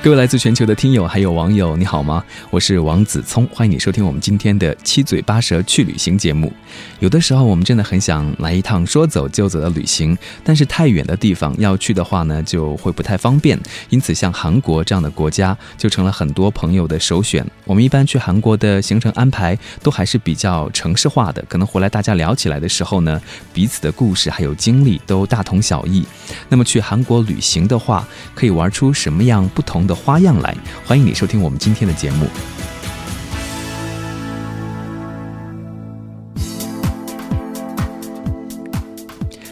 各位来自全球的听友还有网友，你好吗？我是王子聪，欢迎你收听我们今天的七嘴八舌去旅行节目。有的时候我们真的很想来一趟说走就走的旅行，但是太远的地方要去的话呢，就会不太方便。因此，像韩国这样的国家就成了很多朋友的首选。我们一般去韩国的行程安排都还是比较城市化的，可能回来大家聊起来的时候呢，彼此的故事还有经历都大同小异。那么去韩国旅行的话，可以玩出什么样不同？的花样来，欢迎你收听我们今天的节目。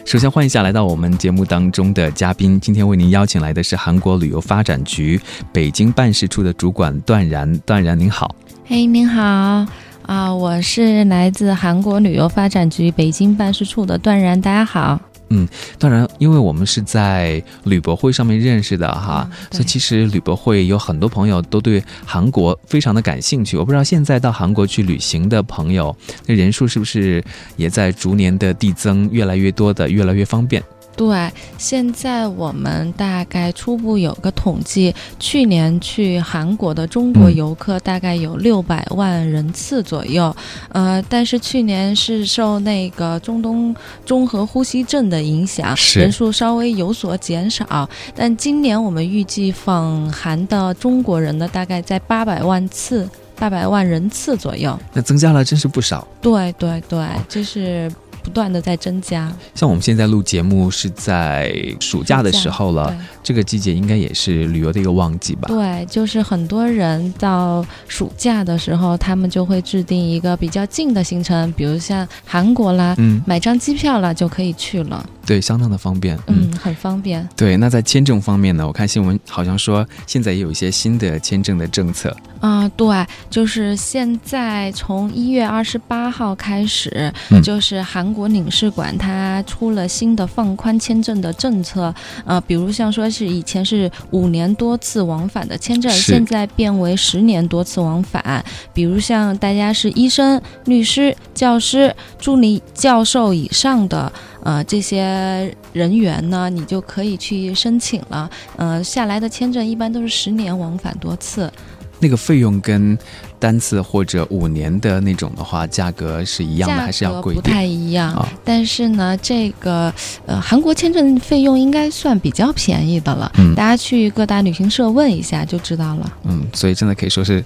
首先欢迎一下来到我们节目当中的嘉宾，今天为您邀请来的是韩国旅游发展局北京办事处的主管段然。段然您好，嘿，您好啊，我是来自韩国旅游发展局北京办事处的段然，大家好。嗯，当然，因为我们是在旅博会上面认识的哈，所以其实旅博会有很多朋友都对韩国非常的感兴趣。我不知道现在到韩国去旅行的朋友，那人数是不是也在逐年的递增，越来越多的，越来越方便。对，现在我们大概初步有个统计，去年去韩国的中国游客大概有六百万人次左右，呃，但是去年是受那个中东综合呼吸症的影响，人数稍微有所减少。但今年我们预计访韩的中国人呢，大概在八百万次、八百万人次左右。那增加了真是不少。对对对，这是。不断的在增加，像我们现在录节目是在暑假的时候了，这个季节应该也是旅游的一个旺季吧？对，就是很多人到暑假的时候，他们就会制定一个比较近的行程，比如像韩国啦，嗯，买张机票啦就可以去了。对，相当的方便，嗯，很方便。对，那在签证方面呢？我看新闻好像说，现在也有一些新的签证的政策。啊，对，就是现在从一月二十八号开始，就是韩国领事馆它出了新的放宽签证的政策。呃，比如像说是以前是五年多次往返的签证，现在变为十年多次往返。比如像大家是医生、律师、教师、助理教授以上的。呃，这些人员呢，你就可以去申请了。呃，下来的签证一般都是十年往返多次。那个费用跟单次或者五年的那种的话，价格是一样的，还是要贵不太一样。但是呢，这个呃，韩国签证费用应该算比较便宜的了。嗯，大家去各大旅行社问一下就知道了。嗯，所以真的可以说是。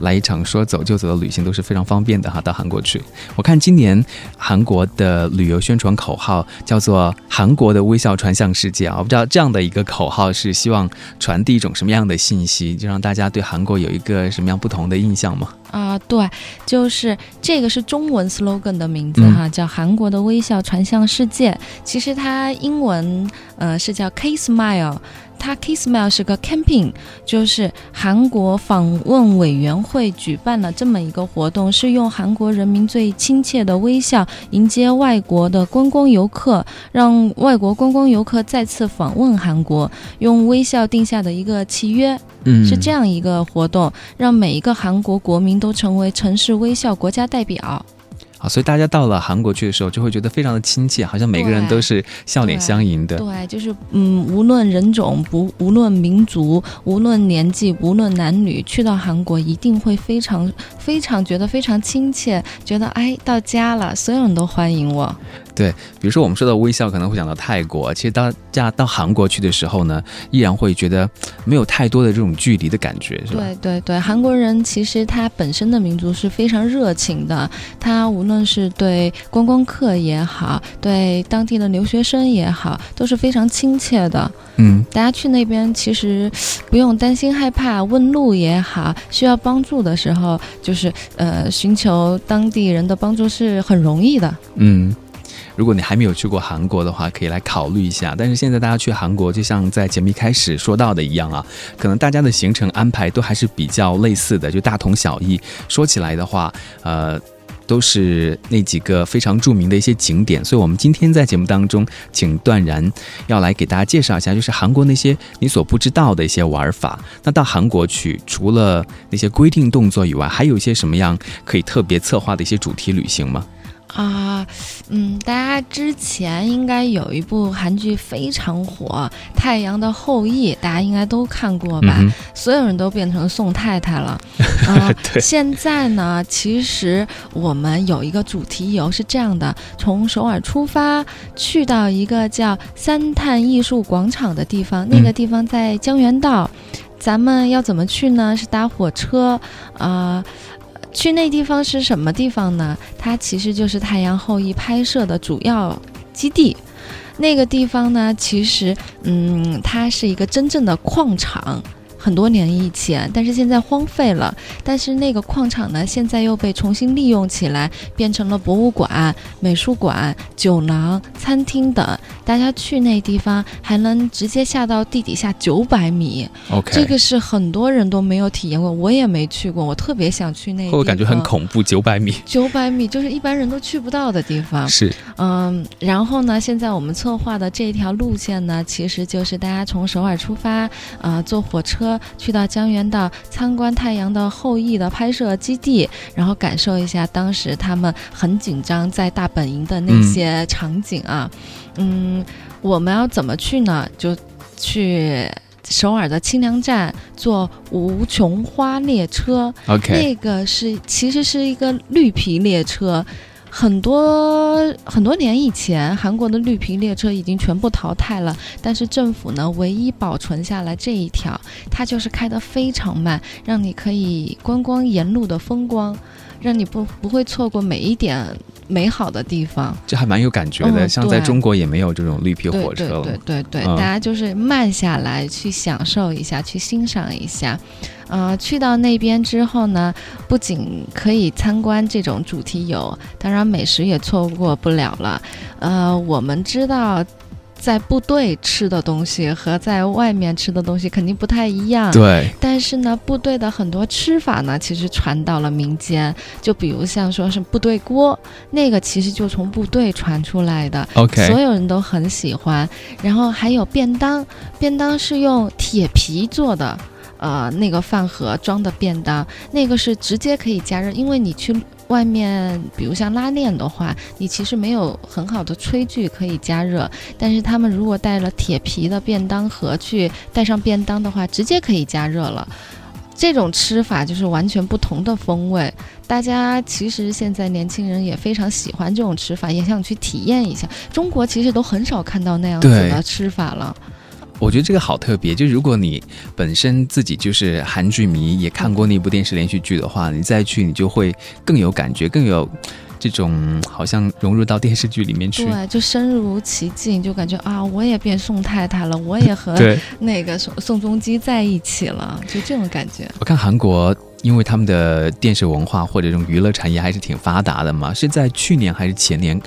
来一场说走就走的旅行都是非常方便的哈，到韩国去。我看今年韩国的旅游宣传口号叫做“韩国的微笑传向世界”啊，我不知道这样的一个口号是希望传递一种什么样的信息，就让大家对韩国有一个什么样不同的印象吗？啊，对，就是这个是中文 slogan 的名字哈，叫“韩国的微笑传向世界”。其实它英文呃是叫 “K Smile”。它 Kissmail 是个 camping，就是韩国访问委员会举办了这么一个活动，是用韩国人民最亲切的微笑迎接外国的观光游客，让外国观光游客再次访问韩国，用微笑定下的一个契约，嗯，是这样一个活动，让每一个韩国国民都成为城市微笑国家代表。啊，所以大家到了韩国去的时候，就会觉得非常的亲切，好像每个人都是笑脸相迎的。对，就是嗯，无论人种，不无论民族，无论年纪，无论男女，去到韩国一定会非常非常觉得非常亲切，觉得哎到家了，所有人都欢迎我。对，比如说我们说到微笑，可能会想到泰国。其实大家到韩国去的时候呢，依然会觉得没有太多的这种距离的感觉，是吧？对对对，韩国人其实他本身的民族是非常热情的，他无论是对观光客也好，对当地的留学生也好，都是非常亲切的。嗯，大家去那边其实不用担心害怕，问路也好，需要帮助的时候，就是呃寻求当地人的帮助是很容易的。嗯。如果你还没有去过韩国的话，可以来考虑一下。但是现在大家去韩国，就像在节目一开始说到的一样啊，可能大家的行程安排都还是比较类似的，就大同小异。说起来的话，呃。都是那几个非常著名的一些景点，所以我们今天在节目当中，请段然要来给大家介绍一下，就是韩国那些你所不知道的一些玩法。那到韩国去，除了那些规定动作以外，还有一些什么样可以特别策划的一些主题旅行吗？啊，嗯，大家之前应该有一部韩剧非常火，《太阳的后裔》，大家应该都看过吧？所有人都变成宋太太了。啊，现在呢，其实我们有一个主题游是这样的：从首尔出发，去到一个叫三探艺术广场的地方，那个地方在江原道。咱们要怎么去呢？是搭火车，啊。去那地方是什么地方呢？它其实就是《太阳后裔》拍摄的主要基地。那个地方呢，其实，嗯，它是一个真正的矿场。很多年以前，但是现在荒废了。但是那个矿场呢，现在又被重新利用起来，变成了博物馆、美术馆、酒廊、餐厅等。大家去那地方还能直接下到地底下九百米。OK，这个是很多人都没有体验过，我也没去过，我特别想去那。会感觉很恐怖，九百米。九百米就是一般人都去不到的地方。是，嗯，然后呢，现在我们策划的这条路线呢，其实就是大家从首尔出发，呃，坐火车。去到江原道参观《太阳的后裔》的拍摄基地，然后感受一下当时他们很紧张在大本营的那些场景啊。嗯，我们要怎么去呢？就去首尔的清凉站坐无穷花列车。OK，那个是其实是一个绿皮列车。很多很多年以前，韩国的绿皮列车已经全部淘汰了，但是政府呢，唯一保存下来这一条，它就是开得非常慢，让你可以观光沿路的风光，让你不不会错过每一点美好的地方。这还蛮有感觉的，像在中国也没有这种绿皮火车了。对对对，大家就是慢下来去享受一下，去欣赏一下。呃，去到那边之后呢，不仅可以参观这种主题游，当然美食也错过不了了。呃，我们知道，在部队吃的东西和在外面吃的东西肯定不太一样。对。但是呢，部队的很多吃法呢，其实传到了民间。就比如像说是部队锅，那个其实就从部队传出来的。OK。所有人都很喜欢。然后还有便当，便当是用铁皮做的。呃，那个饭盒装的便当，那个是直接可以加热，因为你去外面，比如像拉链的话，你其实没有很好的炊具可以加热。但是他们如果带了铁皮的便当盒去带上便当的话，直接可以加热了。这种吃法就是完全不同的风味。大家其实现在年轻人也非常喜欢这种吃法，也想去体验一下。中国其实都很少看到那样子的吃法了。我觉得这个好特别，就如果你本身自己就是韩剧迷，也看过那部电视连续剧的话，你再去你就会更有感觉，更有这种好像融入到电视剧里面去，对，就身如其境，就感觉啊，我也变宋太太了，我也和那个宋宋仲基在一起了，就这种感觉。我看韩国。因为他们的电视文化或者这种娱乐产业还是挺发达的嘛，是在去年还是前年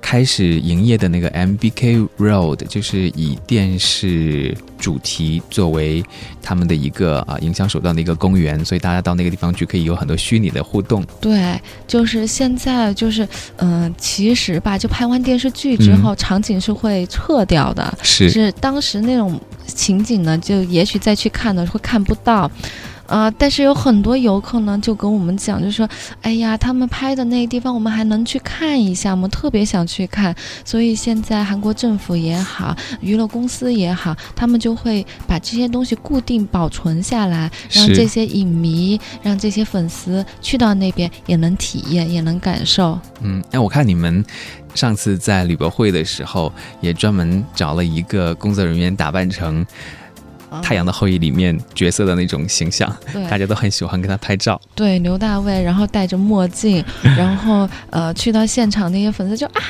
开始营业的那个 MBK Road，就是以电视主题作为他们的一个啊营销手段的一个公园，所以大家到那个地方去可以有很多虚拟的互动。对，就是现在就是嗯，其实吧，就拍完电视剧之后，场景是会撤掉的，是是当时那种情景呢，就也许再去看呢会看不到。啊！但是有很多游客呢，就跟我们讲，就说：“哎呀，他们拍的那个地方，我们还能去看一下吗？特别想去看。”所以现在韩国政府也好，娱乐公司也好，他们就会把这些东西固定保存下来，让这些影迷、让这些粉丝去到那边也能体验，也能感受。嗯，哎，我看你们上次在旅博会的时候，也专门找了一个工作人员打扮成。太阳的后裔里面角色的那种形象，大家都很喜欢跟他拍照。对，刘大卫，然后戴着墨镜，然后呃，去到现场那些粉丝就啊，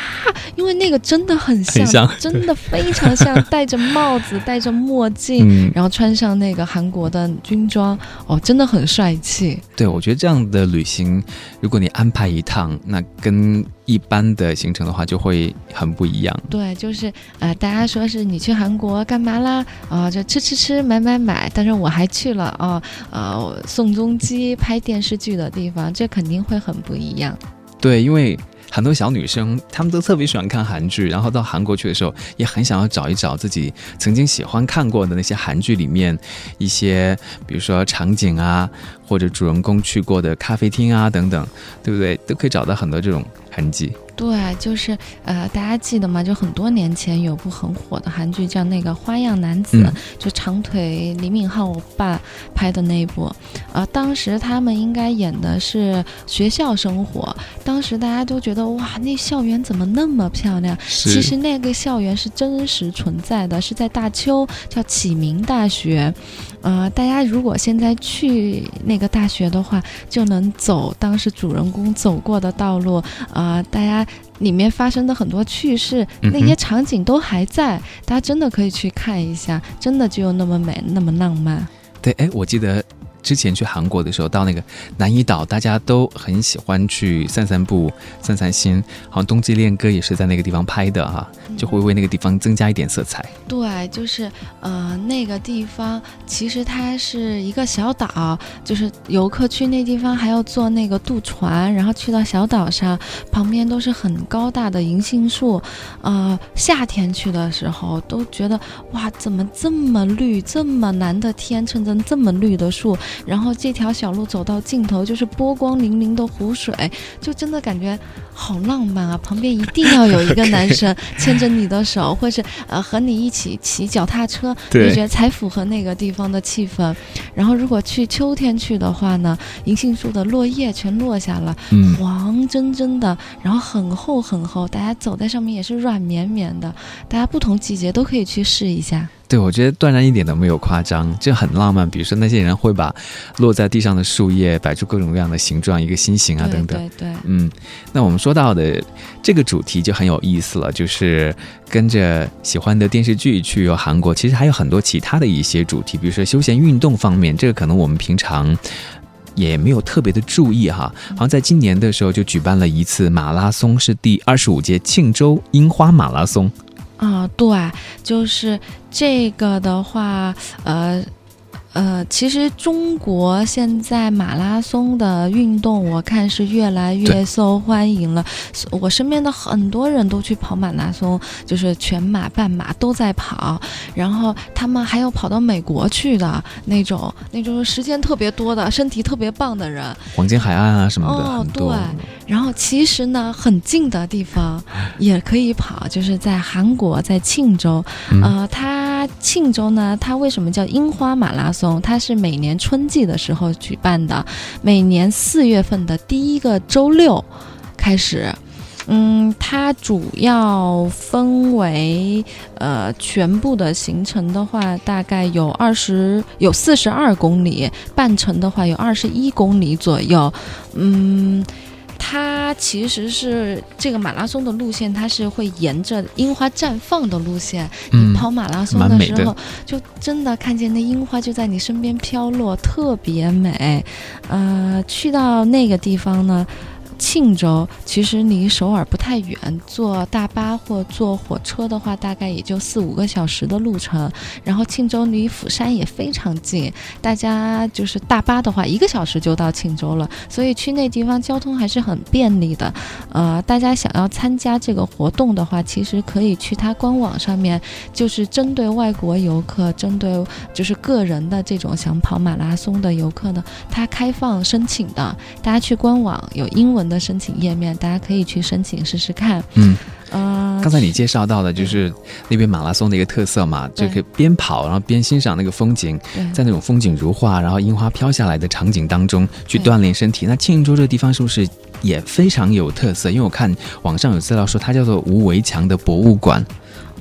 因为那个真的很像，真的非常像，戴着帽子，戴着墨镜，然后穿上那个韩国的军装，哦，真的很帅气。对，我觉得这样的旅行，如果你安排一趟，那跟。一般的行程的话就会很不一样。对，就是呃，大家说是你去韩国干嘛啦？啊，就吃吃吃，买买买。但是我还去了啊，呃，宋仲基拍电视剧的地方，这肯定会很不一样。对，因为。很多小女生，她们都特别喜欢看韩剧，然后到韩国去的时候，也很想要找一找自己曾经喜欢看过的那些韩剧里面一些，比如说场景啊，或者主人公去过的咖啡厅啊等等，对不对？都可以找到很多这种痕迹。对，就是呃，大家记得吗？就很多年前有部很火的韩剧，叫那个《花样男子》，就长腿李敏镐我爸拍的那一部。呃，当时他们应该演的是学校生活，当时大家都觉得哇，那校园怎么那么漂亮？其实那个校园是真实存在的，是在大邱，叫启明大学。呃，大家如果现在去那个大学的话，就能走当时主人公走过的道路。呃，大家里面发生的很多趣事，那些场景都还在，大家真的可以去看一下，真的就有那么美，那么浪漫。对，哎，我记得。之前去韩国的时候，到那个南怡岛，大家都很喜欢去散散步、散散心。好像《冬季恋歌》也是在那个地方拍的哈，就会为那个地方增加一点色彩。对，就是呃，那个地方其实它是一个小岛，就是游客去那地方还要坐那个渡船，然后去到小岛上，旁边都是很高大的银杏树。呃，夏天去的时候都觉得哇，怎么这么绿，这么蓝的天，衬着这么绿的树。然后这条小路走到尽头就是波光粼粼的湖水，就真的感觉好浪漫啊！旁边一定要有一个男生 牵着你的手，或是呃和你一起骑脚踏车，你觉得才符合那个地方的气氛。然后如果去秋天去的话呢，银杏树的落叶全落下了，黄真真的，然后很厚很厚，大家走在上面也是软绵绵的。大家不同季节都可以去试一下。对，我觉得断然一点都没有夸张，这很浪漫。比如说那些人会把落在地上的树叶摆出各种各样的形状，一个心形啊等等。对对。嗯，那我们说到的这个主题就很有意思了，就是跟着喜欢的电视剧去游韩国。其实还有很多其他的一些主题，比如说休闲运动方面，这个可能我们平常也没有特别的注意哈。好像在今年的时候就举办了一次马拉松，是第二十五届庆州樱花马拉松。啊，对，就是这个的话，呃。呃，其实中国现在马拉松的运动，我看是越来越受欢迎了。我身边的很多人都去跑马拉松，就是全马、半马都在跑。然后他们还有跑到美国去的那种，那种时间特别多的、身体特别棒的人。黄金海岸啊什么的，哦，对。然后其实呢，很近的地方 也可以跑，就是在韩国，在庆州。呃，它庆州呢，它为什么叫樱花马拉松？它是每年春季的时候举办的，每年四月份的第一个周六开始。嗯，它主要分为呃全部的行程的话，大概有二十有四十二公里，半程的话有二十一公里左右。嗯。它其实是这个马拉松的路线，它是会沿着樱花绽放的路线。你跑马拉松的时候，就真的看见那樱花就在你身边飘落，特别美。呃，去到那个地方呢。庆州其实离首尔不太远，坐大巴或坐火车的话，大概也就四五个小时的路程。然后庆州离釜山也非常近，大家就是大巴的话，一个小时就到庆州了。所以去那地方交通还是很便利的。呃，大家想要参加这个活动的话，其实可以去它官网上面，就是针对外国游客，针对就是个人的这种想跑马拉松的游客呢，它开放申请的。大家去官网有英文。的申请页面，大家可以去申请试试看。嗯，呃，刚才你介绍到的就是那边马拉松的一个特色嘛，就可以边跑，然后边欣赏那个风景，在那种风景如画，然后樱花飘下来的场景当中去锻炼身体。那庆州这个地方是不是也非常有特色？因为我看网上有资料说它叫做无围墙的博物馆。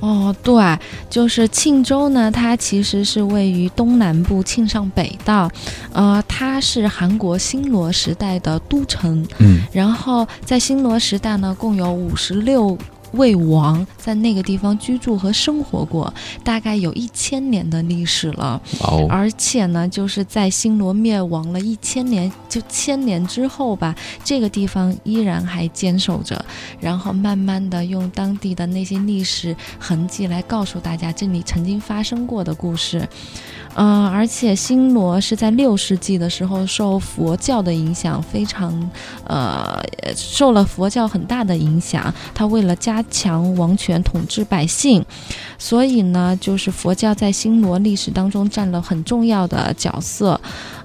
哦，对，就是庆州呢，它其实是位于东南部庆尚北道，呃，它是韩国新罗时代的都城，嗯，然后在新罗时代呢，共有五十六。魏王在那个地方居住和生活过，大概有一千年的历史了。哦，而且呢，就是在新罗灭亡了一千年，就千年之后吧，这个地方依然还坚守着，然后慢慢的用当地的那些历史痕迹来告诉大家这里曾经发生过的故事。嗯，而且新罗是在六世纪的时候受佛教的影响非常，呃，受了佛教很大的影响。他为了加强王权统治百姓，所以呢，就是佛教在新罗历史当中占了很重要的角色。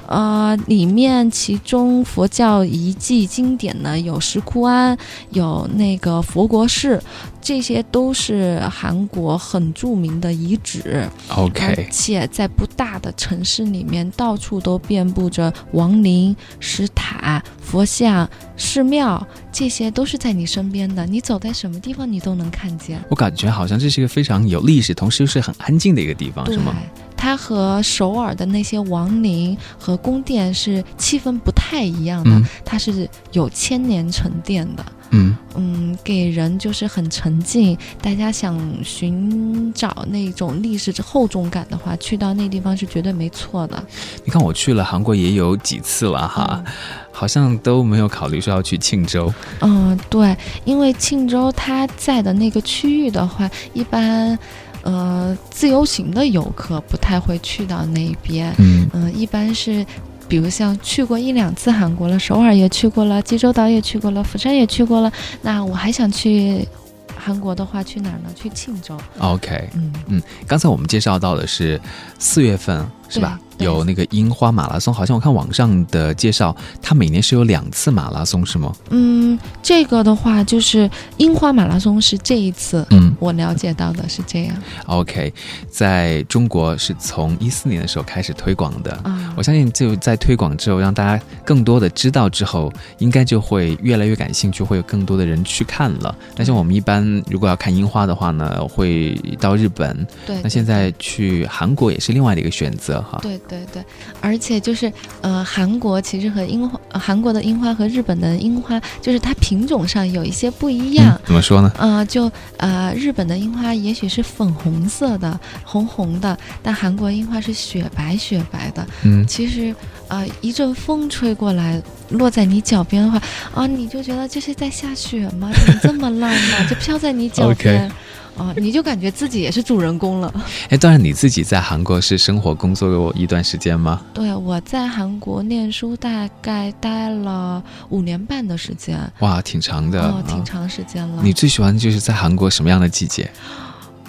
呃，里面其中佛教遗迹经典呢，有石窟庵，有那个佛国寺，这些都是韩国很著名的遗址。OK，而且在不大的城市里面，到处都遍布着王陵、石塔、佛像、寺庙，这些都是在你身边的。你走在什么地方，你都能看见。我感觉好像这是一个非常有历史，同时又是很安静的一个地方，是吗？它和首尔的那些王陵和宫殿是气氛不太一样的，它是有千年沉淀的。嗯嗯，给人就是很沉静。大家想寻找那种历史厚重感的话，去到那地方是绝对没错的。你看，我去了韩国也有几次了哈，好像都没有考虑说要去庆州。嗯，对，因为庆州它在的那个区域的话，一般。呃，自由行的游客不太会去到那边，嗯，一般是，比如像去过一两次韩国了，首尔也去过了，济州岛也去过了，釜山也去过了，那我还想去韩国的话，去哪儿呢？去庆州。OK，嗯嗯，刚才我们介绍到的是四月份，是吧？有那个樱花马拉松，好像我看网上的介绍，它每年是有两次马拉松，是吗？嗯，这个的话就是樱花马拉松是这一次，嗯，我了解到的是这样。OK，在中国是从一四年的时候开始推广的，啊，我相信就在推广之后，让大家更多的知道之后，应该就会越来越感兴趣，会有更多的人去看了。但是我们一般如果要看樱花的话呢，会到日本，对，那现在去韩国也是另外的一个选择哈，对。对对，而且就是呃，韩国其实和樱花，韩国的樱花和日本的樱花，就是它品种上有一些不一样。怎么说呢？呃，就呃，日本的樱花也许是粉红色的、红红的，但韩国樱花是雪白雪白的。嗯，其实呃，一阵风吹过来，落在你脚边的话，啊，你就觉得这是在下雪吗？怎么这么浪漫？就飘在你脚边。哦，你就感觉自己也是主人公了。哎，当然你自己在韩国是生活工作过一段时间吗？对，我在韩国念书，大概待了五年半的时间。哇，挺长的，哦，挺长时间了。你最喜欢就是在韩国什么样的季节？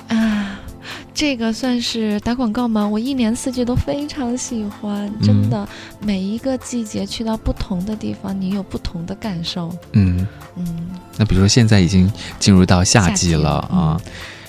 啊，这个算是打广告吗？我一年四季都非常喜欢，真的，每一个季节去到不同的地方，你有不同的感受。嗯嗯。那比如说现在已经进入到夏季了啊，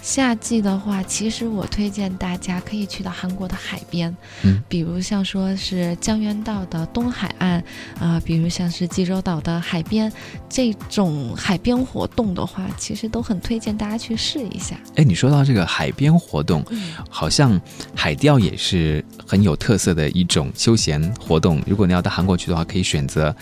夏季的话，其实我推荐大家可以去到韩国的海边，嗯，比如像说是江原道的东海岸啊，比如像是济州岛的海边，这种海边活动的话，其实都很推荐大家去试一下。哎，你说到这个海边活动，好像海钓也是很有特色的一种休闲活动。如果你要到韩国去的话，可以选择。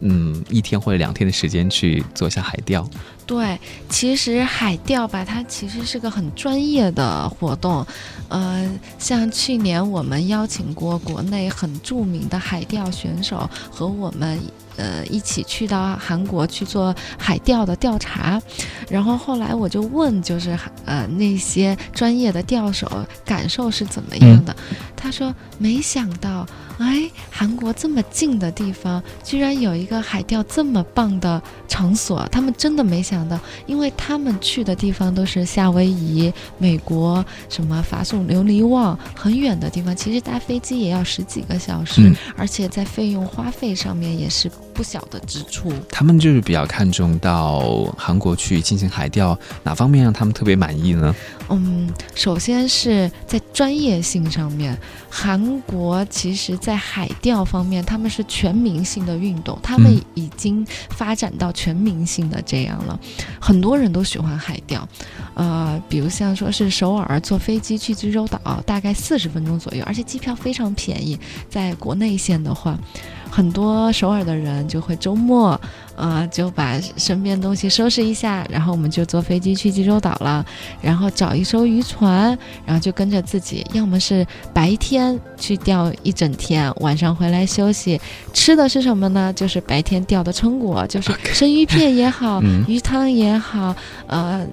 嗯，一天或者两天的时间去做一下海钓。对，其实海钓吧，它其实是个很专业的活动。呃，像去年我们邀请过国内很著名的海钓选手和我们。呃，一起去到韩国去做海钓的调查，然后后来我就问，就是呃那些专业的钓手感受是怎么样的？他说没想到，哎，韩国这么近的地方，居然有一个海钓这么棒的场所，他们真的没想到，因为他们去的地方都是夏威夷、美国、什么法属琉璃旺很远的地方，其实搭飞机也要十几个小时，而且在费用花费上面也是。不小的支出，他们就是比较看重到韩国去进行海钓，哪方面让他们特别满意呢？嗯，首先是在专业性上面，韩国其实在海钓方面，他们是全民性的运动，他们已经发展到全民性的这样了，很多人都喜欢海钓。呃，比如像说是首尔坐飞机去济州岛，大概四十分钟左右，而且机票非常便宜，在国内线的话。很多首尔的人就会周末，呃，就把身边东西收拾一下，然后我们就坐飞机去济州岛了，然后找一艘渔船，然后就跟着自己，要么是白天去钓一整天，晚上回来休息。吃的是什么呢？就是白天钓的成果，就是生鱼片也好，鱼汤也好，呃，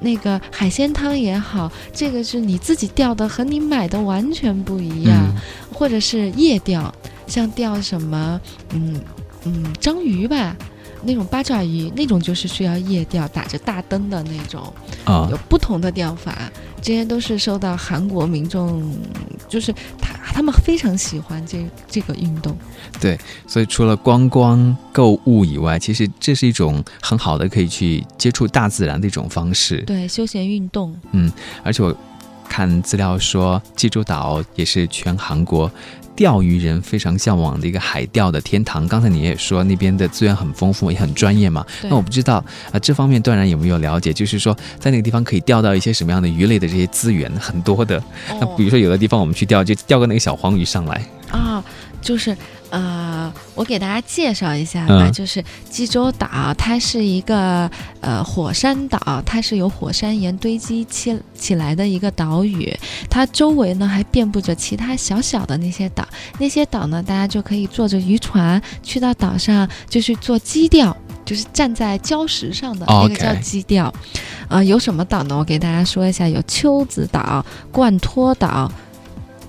那个海鲜汤也好，这个是你自己钓的，和你买的完全不一样，或者是夜钓。像钓什么，嗯嗯，章鱼吧，那种八爪鱼，那种就是需要夜钓，打着大灯的那种，啊，有不同的钓法，这些都是受到韩国民众，就是他他们非常喜欢这这个运动。对，所以除了观光购物以外，其实这是一种很好的可以去接触大自然的一种方式。对，休闲运动。嗯，而且我看资料说，济州岛也是全韩国。钓鱼人非常向往的一个海钓的天堂。刚才你也说那边的资源很丰富，也很专业嘛。那我不知道啊，这方面段然有没有了解？就是说，在那个地方可以钓到一些什么样的鱼类的这些资源，很多的。那比如说，有的地方我们去钓，就钓个那个小黄鱼上来啊，就是。呃，我给大家介绍一下吧，就是济州岛，它是一个呃火山岛，它是由火山岩堆积起起来的一个岛屿，它周围呢还遍布着其他小小的那些岛，那些岛呢，大家就可以坐着渔船去到岛上，就去做基钓，就是站在礁石上的那个叫基钓。啊，有什么岛呢？我给大家说一下，有秋子岛、冠托岛。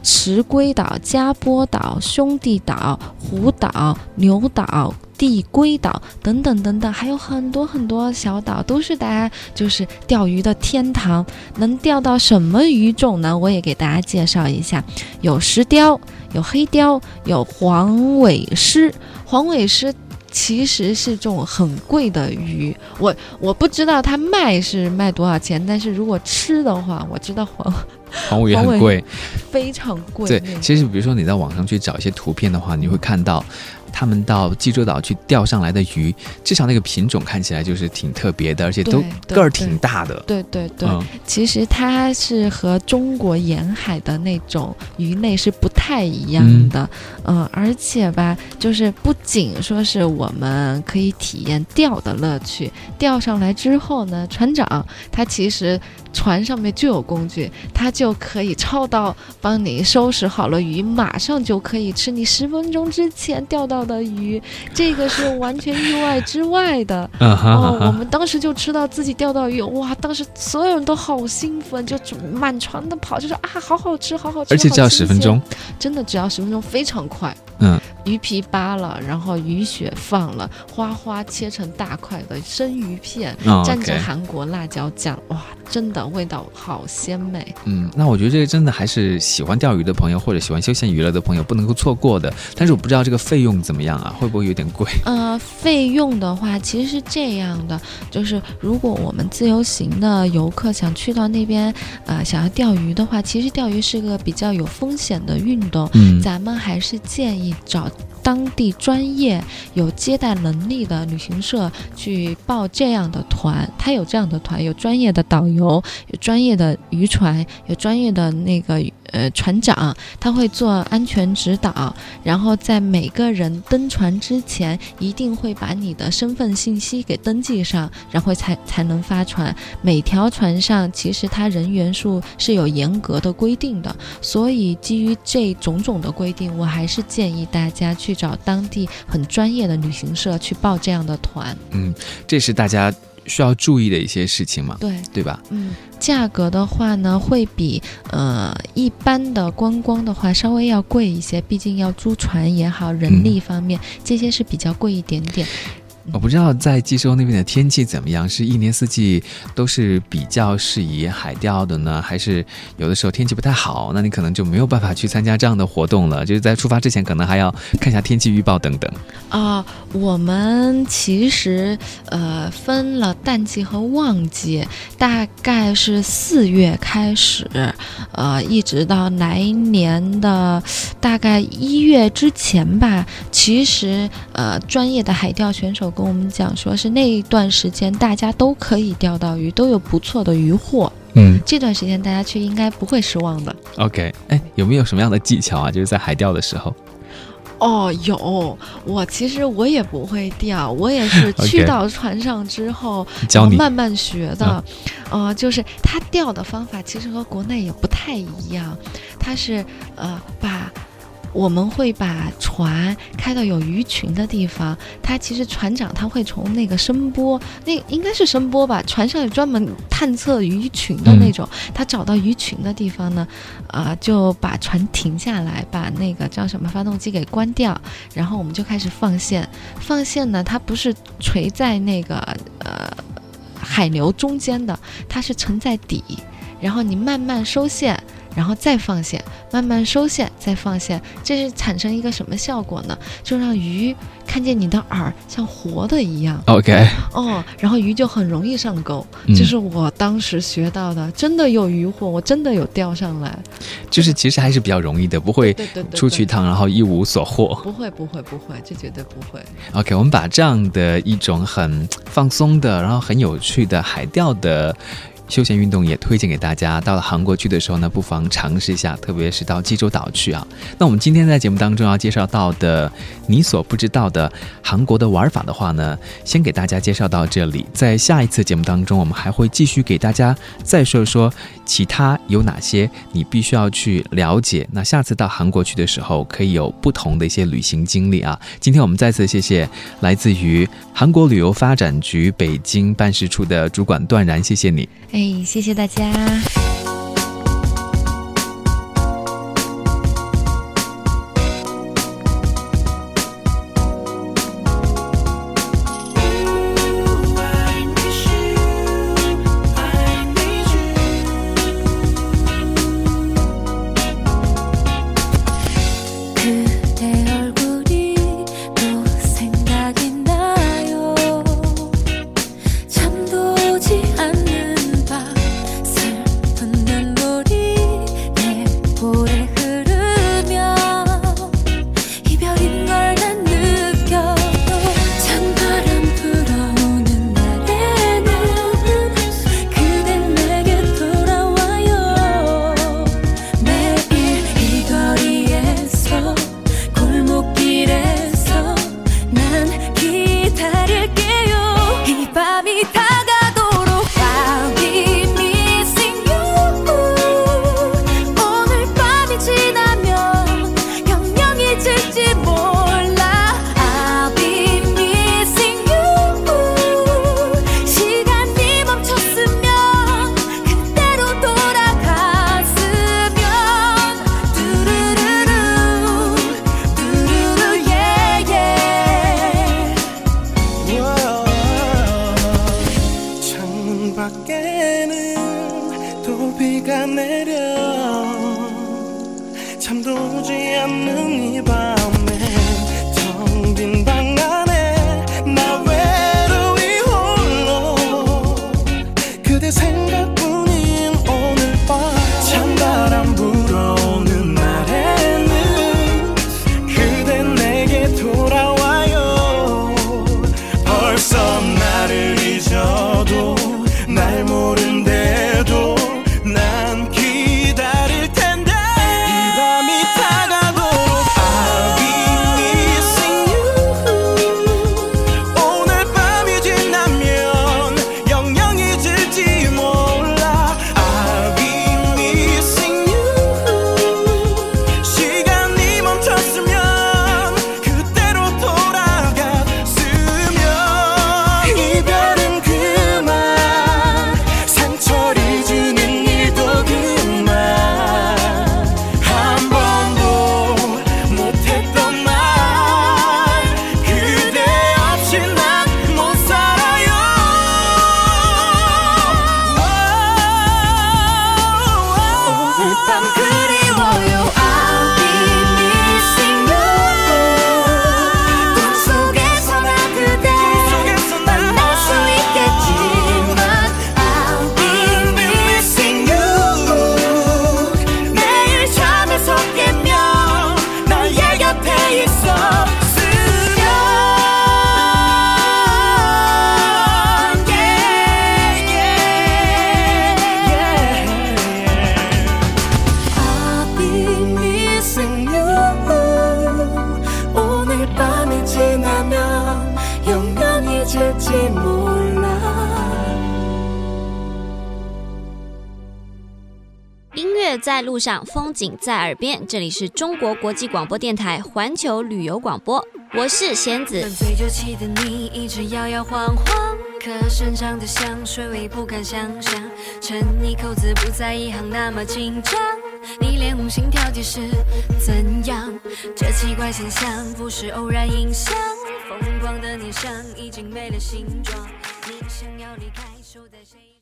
池龟岛、加波岛、兄弟岛、虎岛、牛岛、地龟岛等等等等，还有很多很多小岛，都是大家就是钓鱼的天堂。能钓到什么鱼种呢？我也给大家介绍一下：有石雕，有黑雕，有黄尾狮。黄尾狮其实是这种很贵的鱼，我我不知道它卖是卖多少钱，但是如果吃的话，我知道黄。黄尾鱼很贵，非常贵。对，其实比如说你在网上去找一些图片的话，你会看到。他们到济州岛去钓上来的鱼，至少那个品种看起来就是挺特别的，而且都个儿挺大的。对对对，其实它是和中国沿海的那种鱼类是不太一样的。嗯，而且吧，就是不仅说是我们可以体验钓的乐趣，钓上来之后呢，船长他其实船上面就有工具，他就可以抄到帮你收拾好了鱼，马上就可以吃。你十分钟之前钓到。的鱼，这个是完全意外之外的。哦，我们当时就吃到自己钓到鱼，哇！当时所有人都好兴奋，就满船的跑，就说啊，好好吃，好好吃。而且只要十分钟，真的只要十分钟，非常快。嗯，鱼皮扒了，然后鱼血放了，花花切成大块的生鱼片，蘸着韩国辣椒酱，哇，真的味道好鲜美。嗯，那我觉得这个真的还是喜欢钓鱼的朋友或者喜欢休闲娱乐的朋友不能够错过的。但是我不知道这个费用怎么样啊，会不会有点贵？呃，费用的话其实是这样的，就是如果我们自由行的游客想去到那边，呃，想要钓鱼的话，其实钓鱼是个比较有风险的运动。嗯，咱们还是建议。找当地专业有接待能力的旅行社去报这样的团，他有这样的团，有专业的导游，有专业的渔船，有专业的那个。呃，船长他会做安全指导，然后在每个人登船之前，一定会把你的身份信息给登记上，然后才才能发船。每条船上其实它人员数是有严格的规定的，所以基于这种种的规定，我还是建议大家去找当地很专业的旅行社去报这样的团。嗯，这是大家。需要注意的一些事情嘛？对，对吧？嗯，价格的话呢，会比呃一般的观光的话稍微要贵一些，毕竟要租船也好，人力方面这些是比较贵一点点。我不知道在济州那边的天气怎么样，是一年四季都是比较适宜海钓的呢，还是有的时候天气不太好，那你可能就没有办法去参加这样的活动了？就是在出发之前，可能还要看一下天气预报等等。啊，我们其实呃分了淡季和旺季，大概是四月开始，呃，一直到来年的大概一月之前吧。其实呃，专业的海钓选手。跟我们讲说，是那一段时间大家都可以钓到鱼，都有不错的鱼货。嗯，这段时间大家去应该不会失望的。OK，哎，有没有什么样的技巧啊？就是在海钓的时候。哦，有我其实我也不会钓，我也是 去到船上之后慢慢学的。呃，就是他钓的方法其实和国内也不太一样，他是呃把。我们会把船开到有鱼群的地方，它其实船长他会从那个声波，那应该是声波吧，船上有专门探测鱼群的那种，他找到鱼群的地方呢，啊，就把船停下来，把那个叫什么发动机给关掉，然后我们就开始放线。放线呢，它不是垂在那个呃海流中间的，它是沉在底，然后你慢慢收线。然后再放线，慢慢收线，再放线，这是产生一个什么效果呢？就让鱼看见你的饵像活的一样。OK。哦，然后鱼就很容易上钩。这是我当时学到的，真的有鱼获，我真的有钓上来。就是其实还是比较容易的，不会出去一趟然后一无所获。不会，不会，不会，这绝对不会。OK，我们把这样的一种很放松的，然后很有趣的海钓的。休闲运动也推荐给大家。到了韩国去的时候呢，不妨尝试一下，特别是到济州岛去啊。那我们今天在节目当中要介绍到的你所不知道的韩国的玩法的话呢，先给大家介绍到这里。在下一次节目当中，我们还会继续给大家再说说其他有哪些你必须要去了解。那下次到韩国去的时候，可以有不同的一些旅行经历啊。今天我们再次谢谢来自于韩国旅游发展局北京办事处的主管段然，谢谢你。哎，谢谢大家。路上，风景在耳边。这里是中国国际广播电台环球旅游广播，我是贤子。醉酒气的你一直摇摇晃晃，可身上的香水味不敢想象。衬你口子不在一行那么紧张，你脸红心跳计是怎样？这奇怪现象不是偶然影响，疯狂的念想已经没了形状。你想要离开，守在谁？